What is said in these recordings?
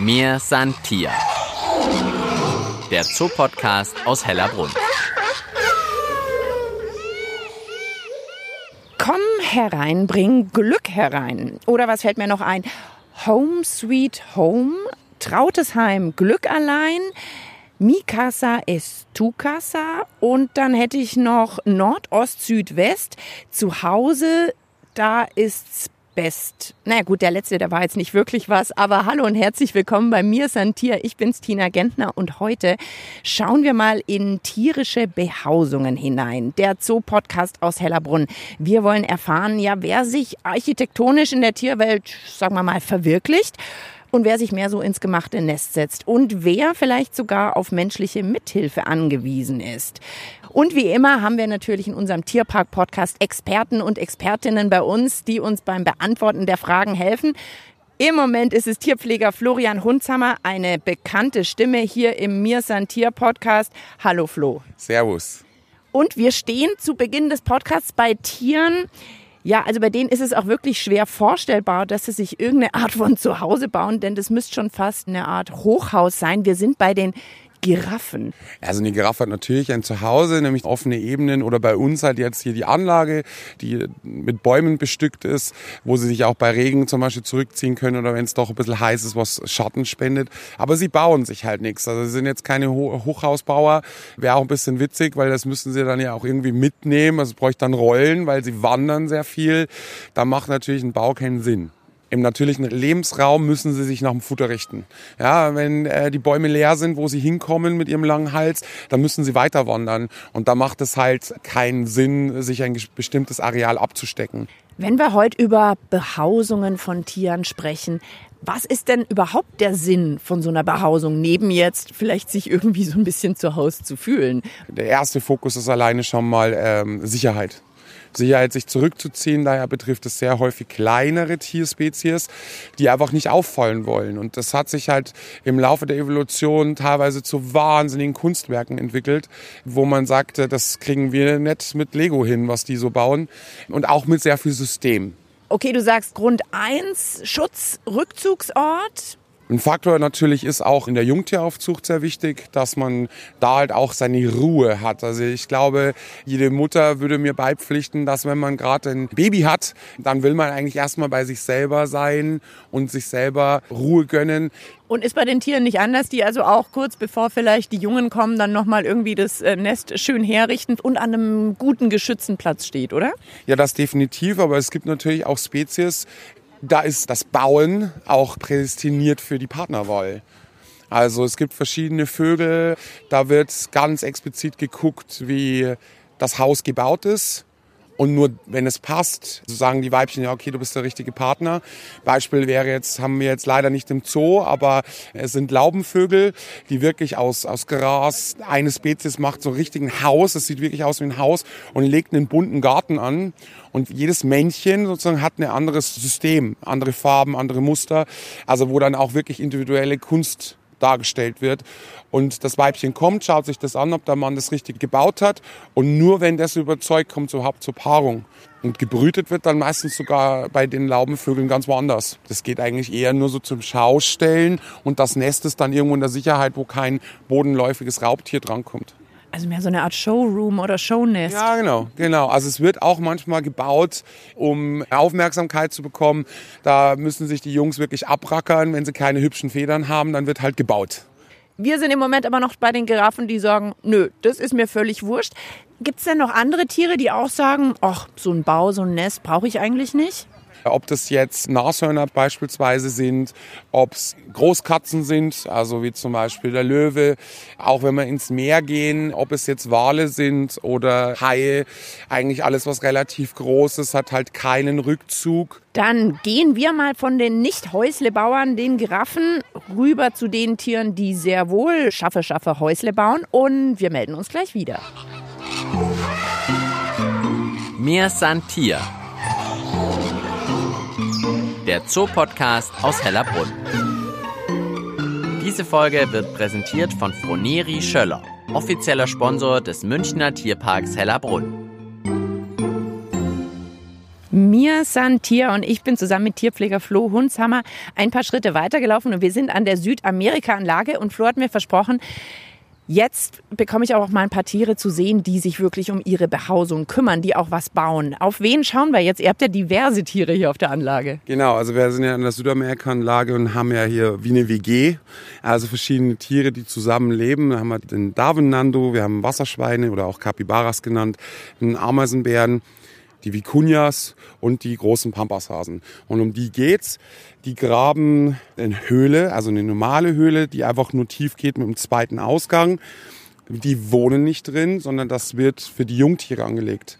Mir san Tier. Der Zoopodcast aus Hellerbrunn. Komm herein, bring Glück herein. Oder was fällt mir noch ein? Home Sweet Home, Trautes Heim, Glück allein. Mi casa es tu casa. Und dann hätte ich noch Nordost, Südwest. Zu Hause, da ist's best. Na naja, gut, der letzte, der war jetzt nicht wirklich was, aber hallo und herzlich willkommen bei mir Santier. Ich bin's Tina Gentner und heute schauen wir mal in tierische Behausungen hinein. Der Zoo-Podcast aus Hellerbrunn. Wir wollen erfahren, ja, wer sich architektonisch in der Tierwelt, sagen wir mal, verwirklicht und wer sich mehr so ins gemachte Nest setzt und wer vielleicht sogar auf menschliche Mithilfe angewiesen ist. Und wie immer haben wir natürlich in unserem Tierpark-Podcast Experten und Expertinnen bei uns, die uns beim Beantworten der Fragen helfen. Im Moment ist es Tierpfleger Florian Hunzhammer, eine bekannte Stimme hier im Mir San Tier Podcast. Hallo Flo. Servus. Und wir stehen zu Beginn des Podcasts bei Tieren, ja, also bei denen ist es auch wirklich schwer vorstellbar, dass sie sich irgendeine Art von Zuhause bauen, denn das müsste schon fast eine Art Hochhaus sein. Wir sind bei den Giraffen? Also eine Giraffe hat natürlich ein Zuhause, nämlich offene Ebenen oder bei uns halt jetzt hier die Anlage, die mit Bäumen bestückt ist, wo sie sich auch bei Regen zum Beispiel zurückziehen können oder wenn es doch ein bisschen heiß ist, was Schatten spendet. Aber sie bauen sich halt nichts. Also sie sind jetzt keine Hochhausbauer. Wäre auch ein bisschen witzig, weil das müssen sie dann ja auch irgendwie mitnehmen. Also es bräuchte dann Rollen, weil sie wandern sehr viel. Da macht natürlich ein Bau keinen Sinn. Im natürlichen Lebensraum müssen sie sich nach dem Futter richten. Ja, wenn äh, die Bäume leer sind, wo sie hinkommen mit ihrem langen Hals, dann müssen sie weiter wandern. Und da macht es halt keinen Sinn, sich ein bestimmtes Areal abzustecken. Wenn wir heute über Behausungen von Tieren sprechen, was ist denn überhaupt der Sinn von so einer Behausung, neben jetzt vielleicht sich irgendwie so ein bisschen zu Hause zu fühlen? Der erste Fokus ist alleine schon mal ähm, Sicherheit. Sicherheit, sich zurückzuziehen. Daher betrifft es sehr häufig kleinere Tierspezies, die einfach nicht auffallen wollen. Und das hat sich halt im Laufe der Evolution teilweise zu wahnsinnigen Kunstwerken entwickelt, wo man sagte, das kriegen wir nicht mit Lego hin, was die so bauen. Und auch mit sehr viel System. Okay, du sagst Grund 1, Schutz, Rückzugsort. Ein Faktor natürlich ist auch in der Jungtieraufzucht sehr wichtig, dass man da halt auch seine Ruhe hat. Also ich glaube, jede Mutter würde mir beipflichten, dass wenn man gerade ein Baby hat, dann will man eigentlich erstmal bei sich selber sein und sich selber Ruhe gönnen. Und ist bei den Tieren nicht anders, die also auch kurz bevor vielleicht die Jungen kommen, dann nochmal irgendwie das äh, Nest schön herrichten und an einem guten geschützten Platz steht, oder? Ja, das definitiv, aber es gibt natürlich auch Spezies, da ist das Bauen auch prädestiniert für die Partnerwahl. Also es gibt verschiedene Vögel, da wird ganz explizit geguckt, wie das Haus gebaut ist. Und nur wenn es passt, so sagen die Weibchen, ja, okay, du bist der richtige Partner. Beispiel wäre jetzt, haben wir jetzt leider nicht im Zoo, aber es sind Laubenvögel, die wirklich aus, aus Gras, eine Spezies macht so richtig ein Haus, es sieht wirklich aus wie ein Haus und legt einen bunten Garten an. Und jedes Männchen sozusagen hat ein anderes System, andere Farben, andere Muster, also wo dann auch wirklich individuelle Kunst dargestellt wird. Und das Weibchen kommt, schaut sich das an, ob der Mann das richtig gebaut hat. Und nur wenn das überzeugt, kommt es überhaupt zur Paarung. Und gebrütet wird dann meistens sogar bei den Laubenvögeln ganz woanders. Das geht eigentlich eher nur so zum Schaustellen und das Nest ist dann irgendwo in der Sicherheit, wo kein bodenläufiges Raubtier drankommt. Also mehr so eine Art Showroom oder Shownest. Ja, genau, genau. Also es wird auch manchmal gebaut, um Aufmerksamkeit zu bekommen. Da müssen sich die Jungs wirklich abrackern. Wenn sie keine hübschen Federn haben, dann wird halt gebaut. Wir sind im Moment aber noch bei den Giraffen, die sagen, nö, das ist mir völlig wurscht. Gibt es denn noch andere Tiere, die auch sagen, ach, so ein Bau, so ein Nest brauche ich eigentlich nicht? Ob das jetzt Nashörner beispielsweise sind, ob es Großkatzen sind, also wie zum Beispiel der Löwe, auch wenn wir ins Meer gehen, ob es jetzt Wale sind oder Haie, eigentlich alles, was relativ groß ist, hat halt keinen Rückzug. Dann gehen wir mal von den Nicht-Häuslebauern, den Giraffen, rüber zu den Tieren, die sehr wohl schaffe, schaffe Häusle bauen und wir melden uns gleich wieder. Mir san Tier der Zoopodcast aus Hellerbrunn. Diese Folge wird präsentiert von Froneri Schöller, offizieller Sponsor des Münchner Tierparks Hellerbrunn. Mir san Tier und ich bin zusammen mit Tierpfleger Flo Hunshammer ein paar Schritte weitergelaufen und wir sind an der Südamerika-Anlage und Flo hat mir versprochen, Jetzt bekomme ich auch mal ein paar Tiere zu sehen, die sich wirklich um ihre Behausung kümmern, die auch was bauen. Auf wen schauen wir jetzt? Ihr habt ja diverse Tiere hier auf der Anlage. Genau, also wir sind ja in der Südamerika-Anlage und haben ja hier wie eine WG, also verschiedene Tiere, die zusammen leben. Da haben wir den Darwin Nando, wir haben Wasserschweine oder auch Capybaras genannt, einen Ameisenbären, die Vicuñas und die großen Pampashasen. Und um die geht's. Die graben eine Höhle, also eine normale Höhle, die einfach nur tief geht mit einem zweiten Ausgang. Die wohnen nicht drin, sondern das wird für die Jungtiere angelegt.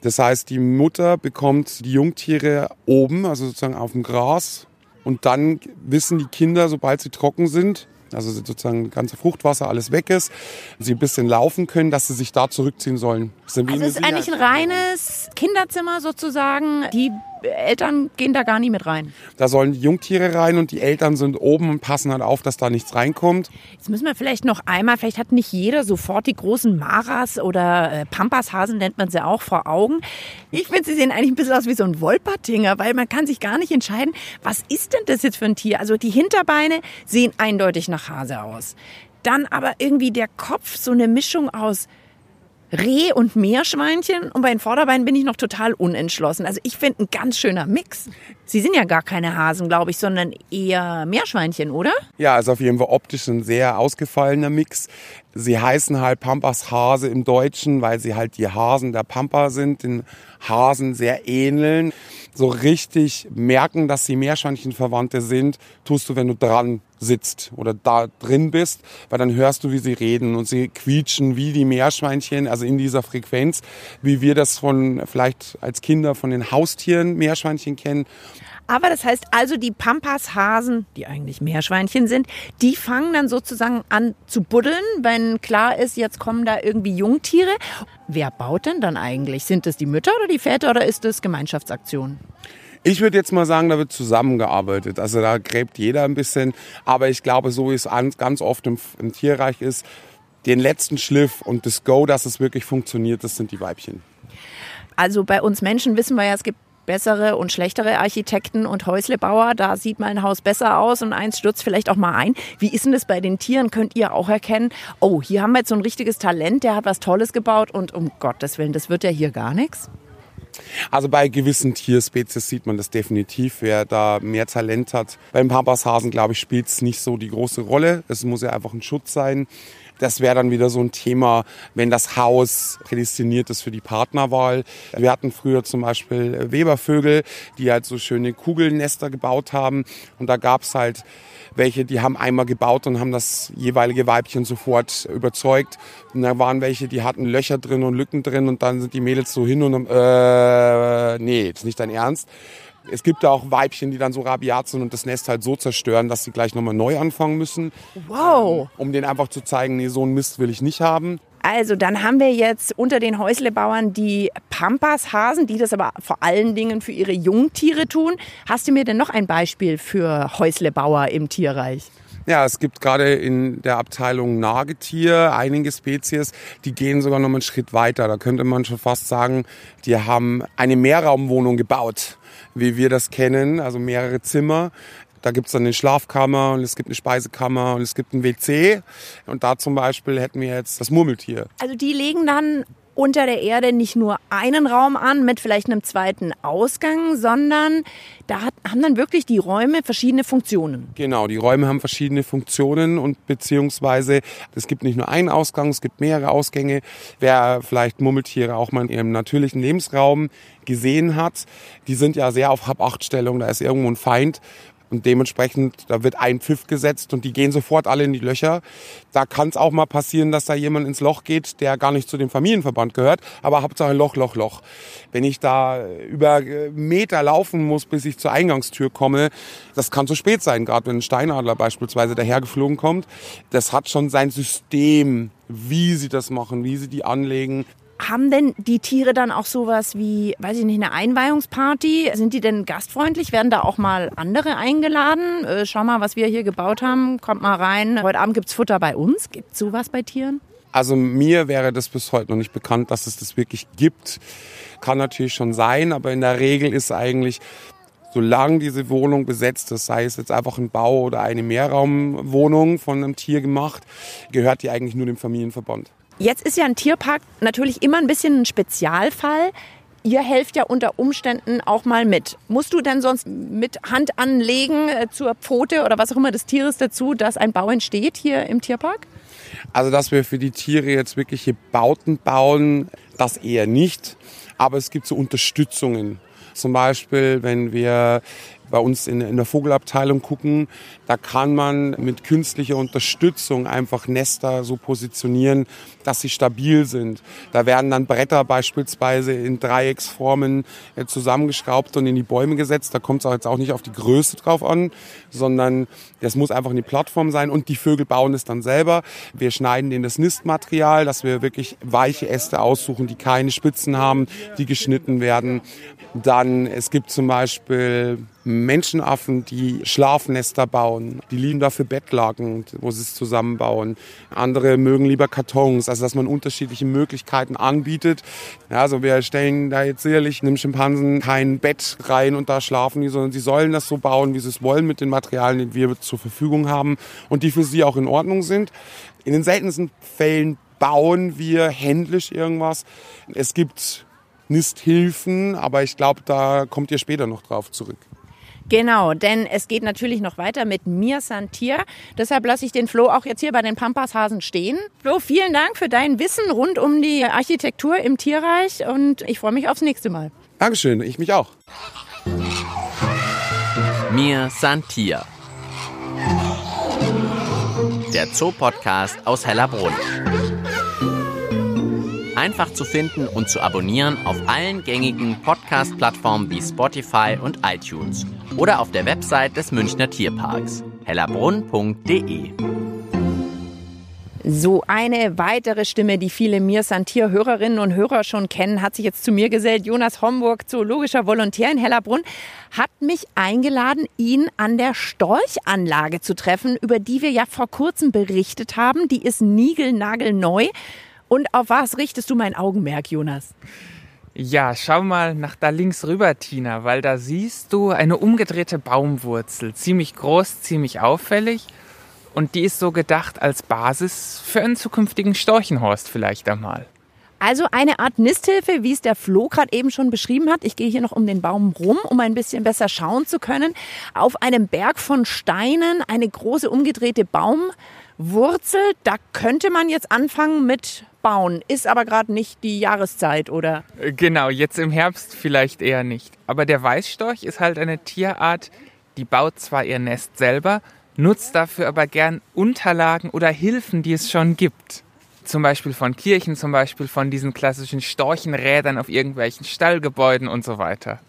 Das heißt, die Mutter bekommt die Jungtiere oben, also sozusagen auf dem Gras. Und dann wissen die Kinder, sobald sie trocken sind, also sozusagen das ganze Fruchtwasser alles weg ist, sie ein bisschen laufen können, dass sie sich da zurückziehen sollen. Das ist, also ist eigentlich ein reines Kinderzimmer sozusagen. Die Eltern gehen da gar nicht mit rein. Da sollen die Jungtiere rein und die Eltern sind oben und passen halt auf, dass da nichts reinkommt. Jetzt müssen wir vielleicht noch einmal, vielleicht hat nicht jeder sofort die großen Maras oder äh, Pampashasen nennt man sie auch vor Augen. Ich finde, sie sehen eigentlich ein bisschen aus wie so ein Wolpertinger, weil man kann sich gar nicht entscheiden, was ist denn das jetzt für ein Tier? Also die Hinterbeine sehen eindeutig nach Hase aus. Dann aber irgendwie der Kopf, so eine Mischung aus Reh und Meerschweinchen und bei den Vorderbeinen bin ich noch total unentschlossen. Also ich finde ein ganz schöner Mix. Sie sind ja gar keine Hasen, glaube ich, sondern eher Meerschweinchen, oder? Ja, also auf jeden Fall optisch ein sehr ausgefallener Mix. Sie heißen halt Pampas Hase im Deutschen, weil sie halt die Hasen der Pampa sind, den Hasen sehr ähneln. So richtig merken, dass sie Meerschweinchenverwandte sind, tust du, wenn du dran sitzt oder da drin bist, weil dann hörst du, wie sie reden und sie quietschen wie die Meerschweinchen, also in dieser Frequenz, wie wir das von vielleicht als Kinder von den Haustieren Meerschweinchen kennen. Aber das heißt also, die Pampashasen, die eigentlich Meerschweinchen sind, die fangen dann sozusagen an zu buddeln, wenn klar ist, jetzt kommen da irgendwie Jungtiere. Wer baut denn dann eigentlich? Sind es die Mütter oder die Väter oder ist es Gemeinschaftsaktion? Ich würde jetzt mal sagen, da wird zusammengearbeitet. Also da gräbt jeder ein bisschen. Aber ich glaube, so wie es ganz oft im, im Tierreich ist, den letzten Schliff und das Go, dass es wirklich funktioniert, das sind die Weibchen. Also bei uns Menschen wissen wir ja, es gibt bessere und schlechtere Architekten und Häuslebauer. Da sieht mal ein Haus besser aus und eins stürzt vielleicht auch mal ein. Wie ist denn das bei den Tieren? Könnt ihr auch erkennen, oh, hier haben wir jetzt so ein richtiges Talent, der hat was Tolles gebaut und um Gottes Willen, das wird ja hier gar nichts? Also bei gewissen Tierspezies sieht man das definitiv, wer da mehr Talent hat. Beim Pampashasen, glaube ich, spielt es nicht so die große Rolle. Es muss ja einfach ein Schutz sein. Das wäre dann wieder so ein Thema, wenn das Haus prädestiniert ist für die Partnerwahl. Wir hatten früher zum Beispiel Webervögel, die halt so schöne Kugelnester gebaut haben. Und da gab es halt welche, die haben einmal gebaut und haben das jeweilige Weibchen sofort überzeugt. Und da waren welche, die hatten Löcher drin und Lücken drin und dann sind die Mädels so hin und äh, nee, ist nicht dein Ernst. Es gibt da auch Weibchen, die dann so rabiat sind und das Nest halt so zerstören, dass sie gleich nochmal neu anfangen müssen. Wow. Um denen einfach zu zeigen, nee, so einen Mist will ich nicht haben. Also dann haben wir jetzt unter den Häuslebauern die Pampashasen, die das aber vor allen Dingen für ihre Jungtiere tun. Hast du mir denn noch ein Beispiel für Häuslebauer im Tierreich? Ja, es gibt gerade in der Abteilung Nagetier einige Spezies, die gehen sogar noch einen Schritt weiter. Da könnte man schon fast sagen, die haben eine Mehrraumwohnung gebaut, wie wir das kennen, also mehrere Zimmer. Da gibt's dann eine Schlafkammer und es gibt eine Speisekammer und es gibt ein WC. Und da zum Beispiel hätten wir jetzt das Murmeltier. Also die legen dann unter der Erde nicht nur einen Raum an mit vielleicht einem zweiten Ausgang, sondern da hat, haben dann wirklich die Räume verschiedene Funktionen. Genau, die Räume haben verschiedene Funktionen und beziehungsweise es gibt nicht nur einen Ausgang, es gibt mehrere Ausgänge. Wer vielleicht Murmeltiere auch mal in ihrem natürlichen Lebensraum gesehen hat, die sind ja sehr auf Hab-Acht-Stellung, da ist irgendwo ein Feind und dementsprechend, da wird ein Pfiff gesetzt und die gehen sofort alle in die Löcher. Da kann es auch mal passieren, dass da jemand ins Loch geht, der gar nicht zu dem Familienverband gehört, aber Hauptsache Loch, Loch, Loch. Wenn ich da über Meter laufen muss, bis ich zur Eingangstür komme, das kann zu spät sein, gerade wenn ein Steinadler beispielsweise dahergeflogen kommt. Das hat schon sein System, wie sie das machen, wie sie die anlegen. Haben denn die Tiere dann auch sowas wie, weiß ich nicht, eine Einweihungsparty? Sind die denn gastfreundlich? Werden da auch mal andere eingeladen? Äh, schau mal, was wir hier gebaut haben. Kommt mal rein. Heute Abend gibt's Futter bei uns. Gibt's sowas bei Tieren? Also mir wäre das bis heute noch nicht bekannt, dass es das wirklich gibt. Kann natürlich schon sein, aber in der Regel ist eigentlich, solange diese Wohnung besetzt ist, sei es jetzt einfach ein Bau oder eine Mehrraumwohnung von einem Tier gemacht, gehört die eigentlich nur dem Familienverband. Jetzt ist ja ein Tierpark natürlich immer ein bisschen ein Spezialfall. Ihr helft ja unter Umständen auch mal mit. Musst du denn sonst mit Hand anlegen äh, zur Pfote oder was auch immer des Tieres dazu, dass ein Bau entsteht hier im Tierpark? Also, dass wir für die Tiere jetzt wirkliche Bauten bauen, das eher nicht. Aber es gibt so Unterstützungen. Zum Beispiel, wenn wir bei uns in, in der Vogelabteilung gucken, da kann man mit künstlicher Unterstützung einfach Nester so positionieren, dass sie stabil sind. Da werden dann Bretter beispielsweise in Dreiecksformen äh, zusammengeschraubt und in die Bäume gesetzt. Da kommt es auch jetzt auch nicht auf die Größe drauf an, sondern das muss einfach eine Plattform sein und die Vögel bauen es dann selber. Wir schneiden in das Nistmaterial, dass wir wirklich weiche Äste aussuchen, die keine Spitzen haben, die geschnitten werden. Dann, es gibt zum Beispiel Menschenaffen, die Schlafnester bauen. Die lieben dafür Bettlaken, wo sie es zusammenbauen. Andere mögen lieber Kartons, also dass man unterschiedliche Möglichkeiten anbietet. Ja, also wir stellen da jetzt sicherlich einem Schimpansen kein Bett rein und da schlafen die, sondern sie sollen das so bauen, wie sie es wollen mit den Materialien, die wir zur Verfügung haben und die für sie auch in Ordnung sind. In den seltensten Fällen bauen wir händlich irgendwas. Es gibt Nisthilfen, aber ich glaube, da kommt ihr später noch drauf zurück. Genau, denn es geht natürlich noch weiter mit Mir Santier. Deshalb lasse ich den Flo auch jetzt hier bei den Pampashasen stehen. Flo, vielen Dank für dein Wissen rund um die Architektur im Tierreich und ich freue mich aufs nächste Mal. Dankeschön, ich mich auch. Mir Santier. Der Zoopodcast aus Hellerbrunn einfach zu finden und zu abonnieren auf allen gängigen Podcast-Plattformen wie Spotify und iTunes oder auf der Website des Münchner Tierparks hellerbrunn.de. So eine weitere Stimme, die viele Mir Santier Hörerinnen und Hörer schon kennen, hat sich jetzt zu mir gesellt. Jonas Homburg, zoologischer Volontär in Hellerbrunn, hat mich eingeladen, ihn an der Storchanlage zu treffen, über die wir ja vor kurzem berichtet haben. Die ist niegelnagelneu. Und auf was richtest du mein Augenmerk, Jonas? Ja, schau mal nach da links rüber, Tina, weil da siehst du eine umgedrehte Baumwurzel. Ziemlich groß, ziemlich auffällig. Und die ist so gedacht als Basis für einen zukünftigen Storchenhorst vielleicht einmal. Also eine Art Nisthilfe, wie es der Flo gerade eben schon beschrieben hat. Ich gehe hier noch um den Baum rum, um ein bisschen besser schauen zu können. Auf einem Berg von Steinen eine große umgedrehte Baumwurzel. Da könnte man jetzt anfangen mit bauen. Ist aber gerade nicht die Jahreszeit, oder? Äh, genau, jetzt im Herbst vielleicht eher nicht. Aber der Weißstorch ist halt eine Tierart, die baut zwar ihr Nest selber, nutzt dafür aber gern Unterlagen oder Hilfen, die es schon gibt. Zum Beispiel von Kirchen, zum Beispiel von diesen klassischen Storchenrädern auf irgendwelchen Stallgebäuden und so weiter.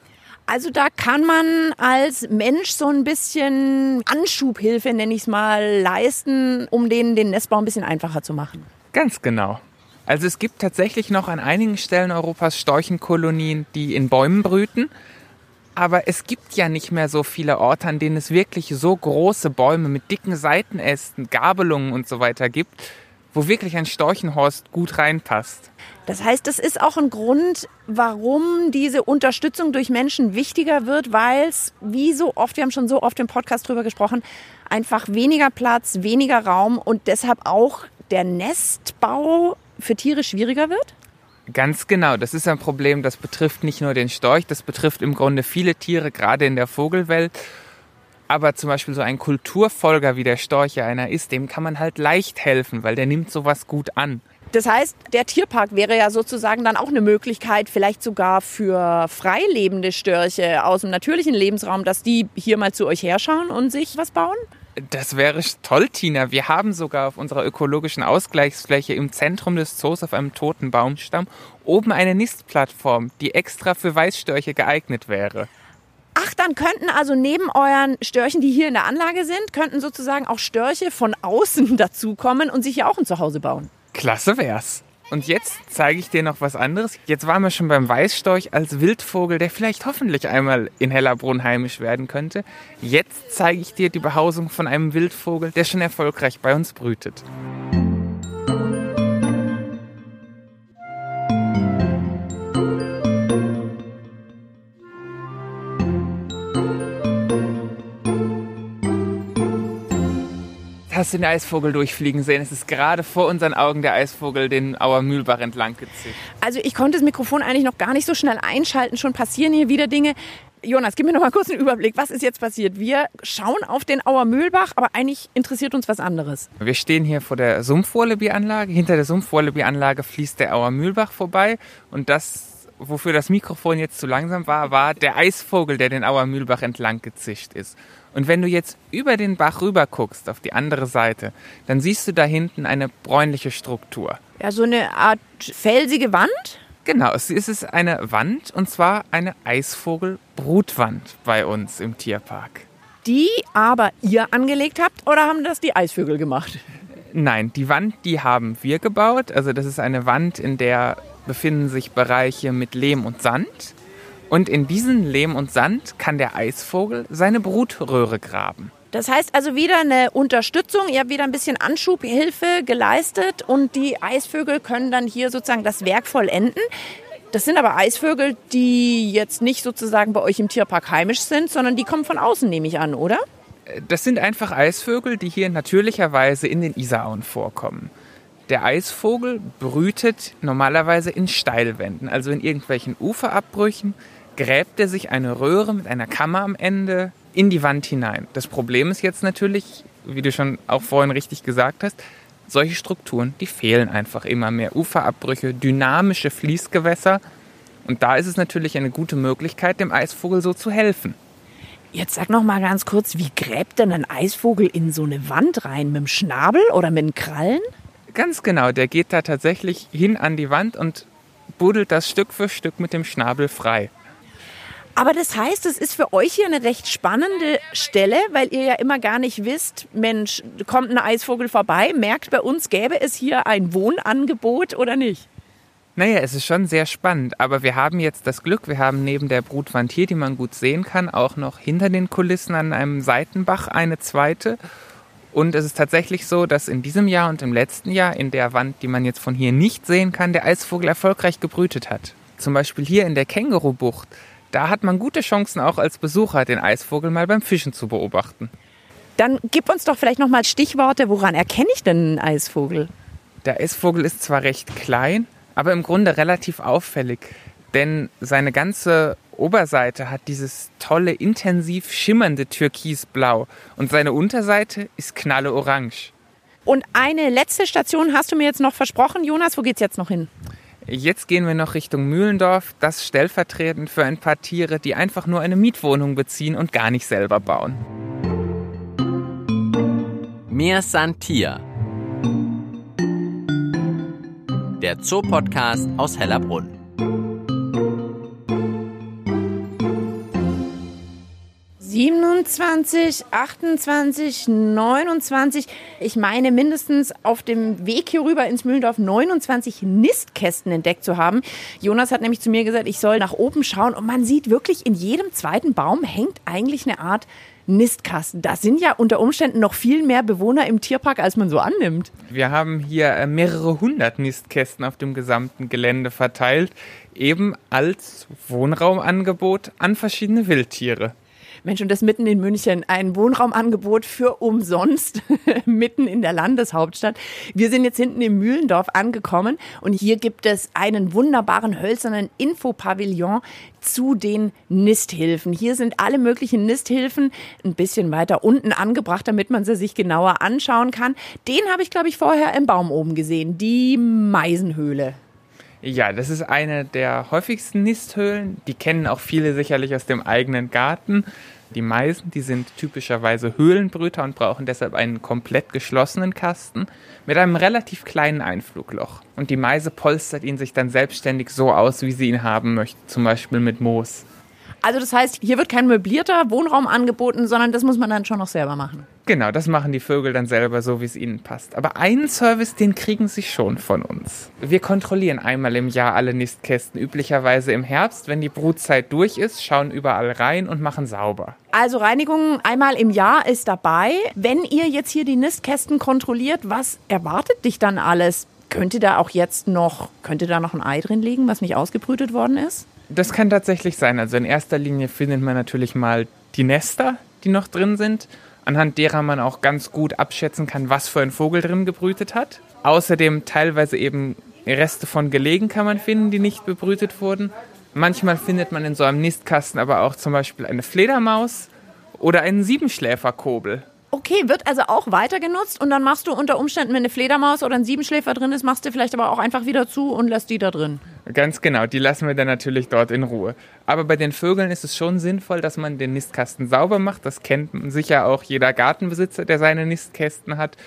Also da kann man als Mensch so ein bisschen Anschubhilfe, nenne ich es mal, leisten, um denen den Nestbau ein bisschen einfacher zu machen. Ganz genau. Also es gibt tatsächlich noch an einigen Stellen Europas Storchenkolonien, die in Bäumen brüten. Aber es gibt ja nicht mehr so viele Orte, an denen es wirklich so große Bäume mit dicken Seitenästen, Gabelungen und so weiter gibt, wo wirklich ein Storchenhorst gut reinpasst. Das heißt, das ist auch ein Grund, warum diese Unterstützung durch Menschen wichtiger wird, weil es, wie so oft, wir haben schon so oft im Podcast drüber gesprochen, einfach weniger Platz, weniger Raum und deshalb auch der Nestbau für Tiere schwieriger wird? Ganz genau, das ist ein Problem, das betrifft nicht nur den Storch, das betrifft im Grunde viele Tiere, gerade in der Vogelwelt. Aber zum Beispiel so ein Kulturfolger wie der Storch ja einer ist, dem kann man halt leicht helfen, weil der nimmt sowas gut an. Das heißt, der Tierpark wäre ja sozusagen dann auch eine Möglichkeit, vielleicht sogar für freilebende Störche aus dem natürlichen Lebensraum, dass die hier mal zu euch herschauen und sich was bauen? Das wäre toll, Tina. Wir haben sogar auf unserer ökologischen Ausgleichsfläche im Zentrum des Zoos auf einem toten Baumstamm oben eine Nistplattform, die extra für Weißstörche geeignet wäre. Ach, dann könnten also neben euren Störchen, die hier in der Anlage sind, könnten sozusagen auch Störche von außen dazukommen und sich hier auch ein Zuhause bauen. Klasse wär's. Und jetzt zeige ich dir noch was anderes. Jetzt waren wir schon beim Weißstorch als Wildvogel, der vielleicht hoffentlich einmal in Hellerbrunn heimisch werden könnte. Jetzt zeige ich dir die Behausung von einem Wildvogel, der schon erfolgreich bei uns brütet. Hast du den Eisvogel durchfliegen sehen? Es ist gerade vor unseren Augen der Eisvogel den Auer Mühlbach entlang gezischt. Also ich konnte das Mikrofon eigentlich noch gar nicht so schnell einschalten. Schon passieren hier wieder Dinge. Jonas, gib mir noch mal kurz einen Überblick. Was ist jetzt passiert? Wir schauen auf den Auer Mühlbach, aber eigentlich interessiert uns was anderes. Wir stehen hier vor der Sumpfwallaby-Anlage. Hinter der Sumpfwallaby-Anlage fließt der Auer Mühlbach vorbei. Und das, wofür das Mikrofon jetzt zu langsam war, war der Eisvogel, der den Auer Mühlbach entlang gezischt ist. Und wenn du jetzt über den Bach rüber guckst, auf die andere Seite, dann siehst du da hinten eine bräunliche Struktur. Ja, so eine Art felsige Wand. Genau, es ist eine Wand und zwar eine Eisvogelbrutwand bei uns im Tierpark. Die aber ihr angelegt habt oder haben das die Eisvögel gemacht? Nein, die Wand, die haben wir gebaut. Also das ist eine Wand, in der befinden sich Bereiche mit Lehm und Sand. Und in diesen Lehm und Sand kann der Eisvogel seine Brutröhre graben. Das heißt also wieder eine Unterstützung, ihr habt wieder ein bisschen Anschubhilfe geleistet und die Eisvögel können dann hier sozusagen das Werk vollenden. Das sind aber Eisvögel, die jetzt nicht sozusagen bei euch im Tierpark heimisch sind, sondern die kommen von außen, nehme ich an, oder? Das sind einfach Eisvögel, die hier natürlicherweise in den Isarauen vorkommen. Der Eisvogel brütet normalerweise in Steilwänden, also in irgendwelchen Uferabbrüchen, gräbt er sich eine Röhre mit einer Kammer am Ende in die Wand hinein. Das Problem ist jetzt natürlich, wie du schon auch vorhin richtig gesagt hast, solche Strukturen, die fehlen einfach immer mehr. Uferabbrüche, dynamische Fließgewässer. Und da ist es natürlich eine gute Möglichkeit, dem Eisvogel so zu helfen. Jetzt sag noch mal ganz kurz, wie gräbt denn ein Eisvogel in so eine Wand rein? Mit dem Schnabel oder mit den Krallen? Ganz genau, der geht da tatsächlich hin an die Wand und buddelt das Stück für Stück mit dem Schnabel frei. Aber das heißt, es ist für euch hier eine recht spannende Stelle, weil ihr ja immer gar nicht wisst, Mensch, kommt ein Eisvogel vorbei, merkt bei uns, gäbe es hier ein Wohnangebot oder nicht? Naja, es ist schon sehr spannend, aber wir haben jetzt das Glück, wir haben neben der Brutwand hier, die man gut sehen kann, auch noch hinter den Kulissen an einem Seitenbach eine zweite. Und es ist tatsächlich so, dass in diesem Jahr und im letzten Jahr in der Wand, die man jetzt von hier nicht sehen kann, der Eisvogel erfolgreich gebrütet hat. Zum Beispiel hier in der Kängurubucht da hat man gute Chancen auch als Besucher den Eisvogel mal beim Fischen zu beobachten. Dann gib uns doch vielleicht noch mal Stichworte, woran erkenne ich denn einen Eisvogel? Der Eisvogel ist zwar recht klein, aber im Grunde relativ auffällig, denn seine ganze Oberseite hat dieses tolle, intensiv schimmernde Türkisblau und seine Unterseite ist knalleorange. Und eine letzte Station hast du mir jetzt noch versprochen, Jonas. Wo geht's jetzt noch hin? Jetzt gehen wir noch Richtung Mühlendorf, das stellvertretend für ein paar Tiere, die einfach nur eine Mietwohnung beziehen und gar nicht selber bauen. Mir Santier. Der Zoopodcast aus Hellerbrunn. 27, 28, 29. Ich meine mindestens auf dem Weg hier rüber ins Mühlendorf 29 Nistkästen entdeckt zu haben. Jonas hat nämlich zu mir gesagt, ich soll nach oben schauen und man sieht wirklich in jedem zweiten Baum hängt eigentlich eine Art Nistkasten. Da sind ja unter Umständen noch viel mehr Bewohner im Tierpark, als man so annimmt. Wir haben hier äh, mehrere hundert Nistkästen auf dem gesamten Gelände verteilt, eben als Wohnraumangebot an verschiedene Wildtiere. Mensch, und das mitten in München, ein Wohnraumangebot für umsonst, mitten in der Landeshauptstadt. Wir sind jetzt hinten im Mühlendorf angekommen und hier gibt es einen wunderbaren hölzernen Infopavillon zu den Nisthilfen. Hier sind alle möglichen Nisthilfen ein bisschen weiter unten angebracht, damit man sie sich genauer anschauen kann. Den habe ich, glaube ich, vorher im Baum oben gesehen, die Meisenhöhle. Ja, das ist eine der häufigsten Nisthöhlen. Die kennen auch viele sicherlich aus dem eigenen Garten. Die Meisen, die sind typischerweise Höhlenbrüter und brauchen deshalb einen komplett geschlossenen Kasten mit einem relativ kleinen Einflugloch. Und die Meise polstert ihn sich dann selbstständig so aus, wie sie ihn haben möchte, zum Beispiel mit Moos. Also das heißt, hier wird kein möblierter Wohnraum angeboten, sondern das muss man dann schon noch selber machen. Genau, das machen die Vögel dann selber so, wie es ihnen passt. Aber einen Service, den kriegen sie schon von uns. Wir kontrollieren einmal im Jahr alle Nistkästen, üblicherweise im Herbst. Wenn die Brutzeit durch ist, schauen überall rein und machen sauber. Also Reinigung einmal im Jahr ist dabei. Wenn ihr jetzt hier die Nistkästen kontrolliert, was erwartet dich dann alles? Könnte da auch jetzt noch, könnte da noch ein Ei drin liegen, was nicht ausgebrütet worden ist? Das kann tatsächlich sein. Also in erster Linie findet man natürlich mal die Nester, die noch drin sind, anhand derer man auch ganz gut abschätzen kann, was für ein Vogel drin gebrütet hat. Außerdem teilweise eben Reste von Gelegen kann man finden, die nicht bebrütet wurden. Manchmal findet man in so einem Nistkasten aber auch zum Beispiel eine Fledermaus oder einen Siebenschläferkobel. Okay, wird also auch weiter genutzt und dann machst du unter Umständen, wenn eine Fledermaus oder ein Siebenschläfer drin ist, machst du vielleicht aber auch einfach wieder zu und lässt die da drin. Ganz genau, die lassen wir dann natürlich dort in Ruhe. Aber bei den Vögeln ist es schon sinnvoll, dass man den Nistkasten sauber macht. Das kennt sicher auch jeder Gartenbesitzer, der seine Nistkästen hat.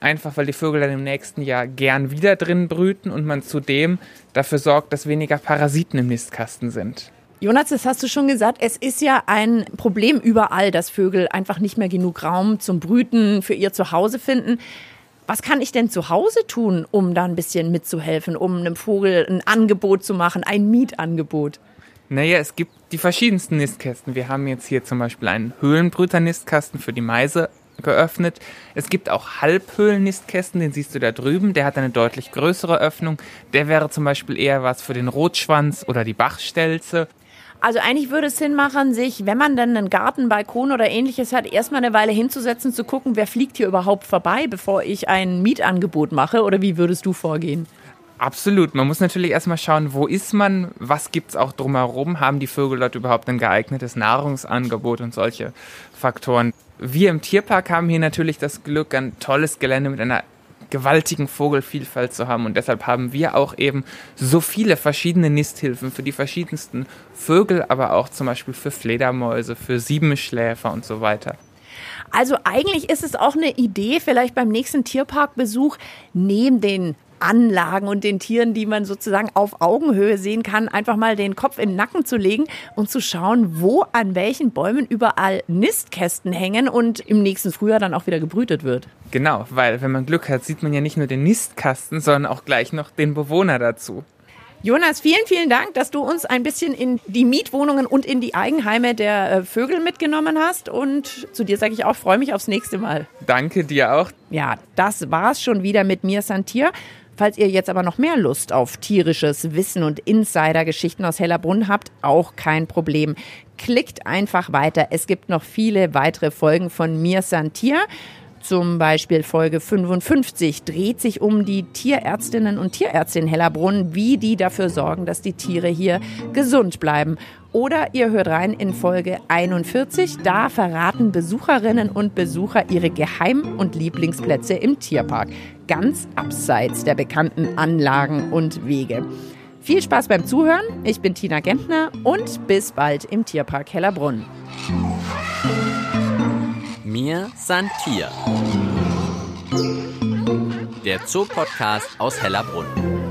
Einfach weil die Vögel dann im nächsten Jahr gern wieder drin brüten und man zudem dafür sorgt, dass weniger Parasiten im Nistkasten sind. Jonas, das hast du schon gesagt, es ist ja ein Problem überall, dass Vögel einfach nicht mehr genug Raum zum Brüten für ihr Zuhause finden. Was kann ich denn zu Hause tun, um da ein bisschen mitzuhelfen, um einem Vogel ein Angebot zu machen, ein Mietangebot? Naja, es gibt die verschiedensten Nistkästen. Wir haben jetzt hier zum Beispiel einen Höhlenbrüter-Nistkasten für die Meise geöffnet. Es gibt auch Halbhöhlen-Nistkästen, den siehst du da drüben. Der hat eine deutlich größere Öffnung. Der wäre zum Beispiel eher was für den Rotschwanz oder die Bachstelze. Also eigentlich würde es Sinn machen, sich, wenn man dann einen Garten, Balkon oder ähnliches hat, erstmal eine Weile hinzusetzen, zu gucken, wer fliegt hier überhaupt vorbei, bevor ich ein Mietangebot mache. Oder wie würdest du vorgehen? Absolut. Man muss natürlich erstmal schauen, wo ist man, was gibt es auch drumherum, haben die Vögel dort überhaupt ein geeignetes Nahrungsangebot und solche Faktoren. Wir im Tierpark haben hier natürlich das Glück, ein tolles Gelände mit einer gewaltigen Vogelvielfalt zu haben. Und deshalb haben wir auch eben so viele verschiedene Nisthilfen für die verschiedensten Vögel, aber auch zum Beispiel für Fledermäuse, für Siebenschläfer und so weiter. Also eigentlich ist es auch eine Idee, vielleicht beim nächsten Tierparkbesuch neben den Anlagen und den Tieren, die man sozusagen auf Augenhöhe sehen kann, einfach mal den Kopf in den Nacken zu legen und zu schauen, wo an welchen Bäumen überall Nistkästen hängen und im nächsten Frühjahr dann auch wieder gebrütet wird. Genau, weil wenn man Glück hat, sieht man ja nicht nur den Nistkasten, sondern auch gleich noch den Bewohner dazu. Jonas, vielen, vielen Dank, dass du uns ein bisschen in die Mietwohnungen und in die Eigenheime der äh, Vögel mitgenommen hast. Und zu dir sage ich auch, freue mich aufs nächste Mal. Danke dir auch. Ja, das war's schon wieder mit mir, Santier. Falls ihr jetzt aber noch mehr Lust auf tierisches Wissen und Insider-Geschichten aus Hellerbrunn habt, auch kein Problem. Klickt einfach weiter. Es gibt noch viele weitere Folgen von Mir Santier. Zum Beispiel Folge 55 dreht sich um die Tierärztinnen und Tierärzte in Hellerbrunn, wie die dafür sorgen, dass die Tiere hier gesund bleiben. Oder ihr hört rein in Folge 41, da verraten Besucherinnen und Besucher ihre Geheim- und Lieblingsplätze im Tierpark, ganz abseits der bekannten Anlagen und Wege. Viel Spaß beim Zuhören. Ich bin Tina Gentner und bis bald im Tierpark Hellerbrunn. Mir Santier. Der Zoopodcast aus Hellerbrunn.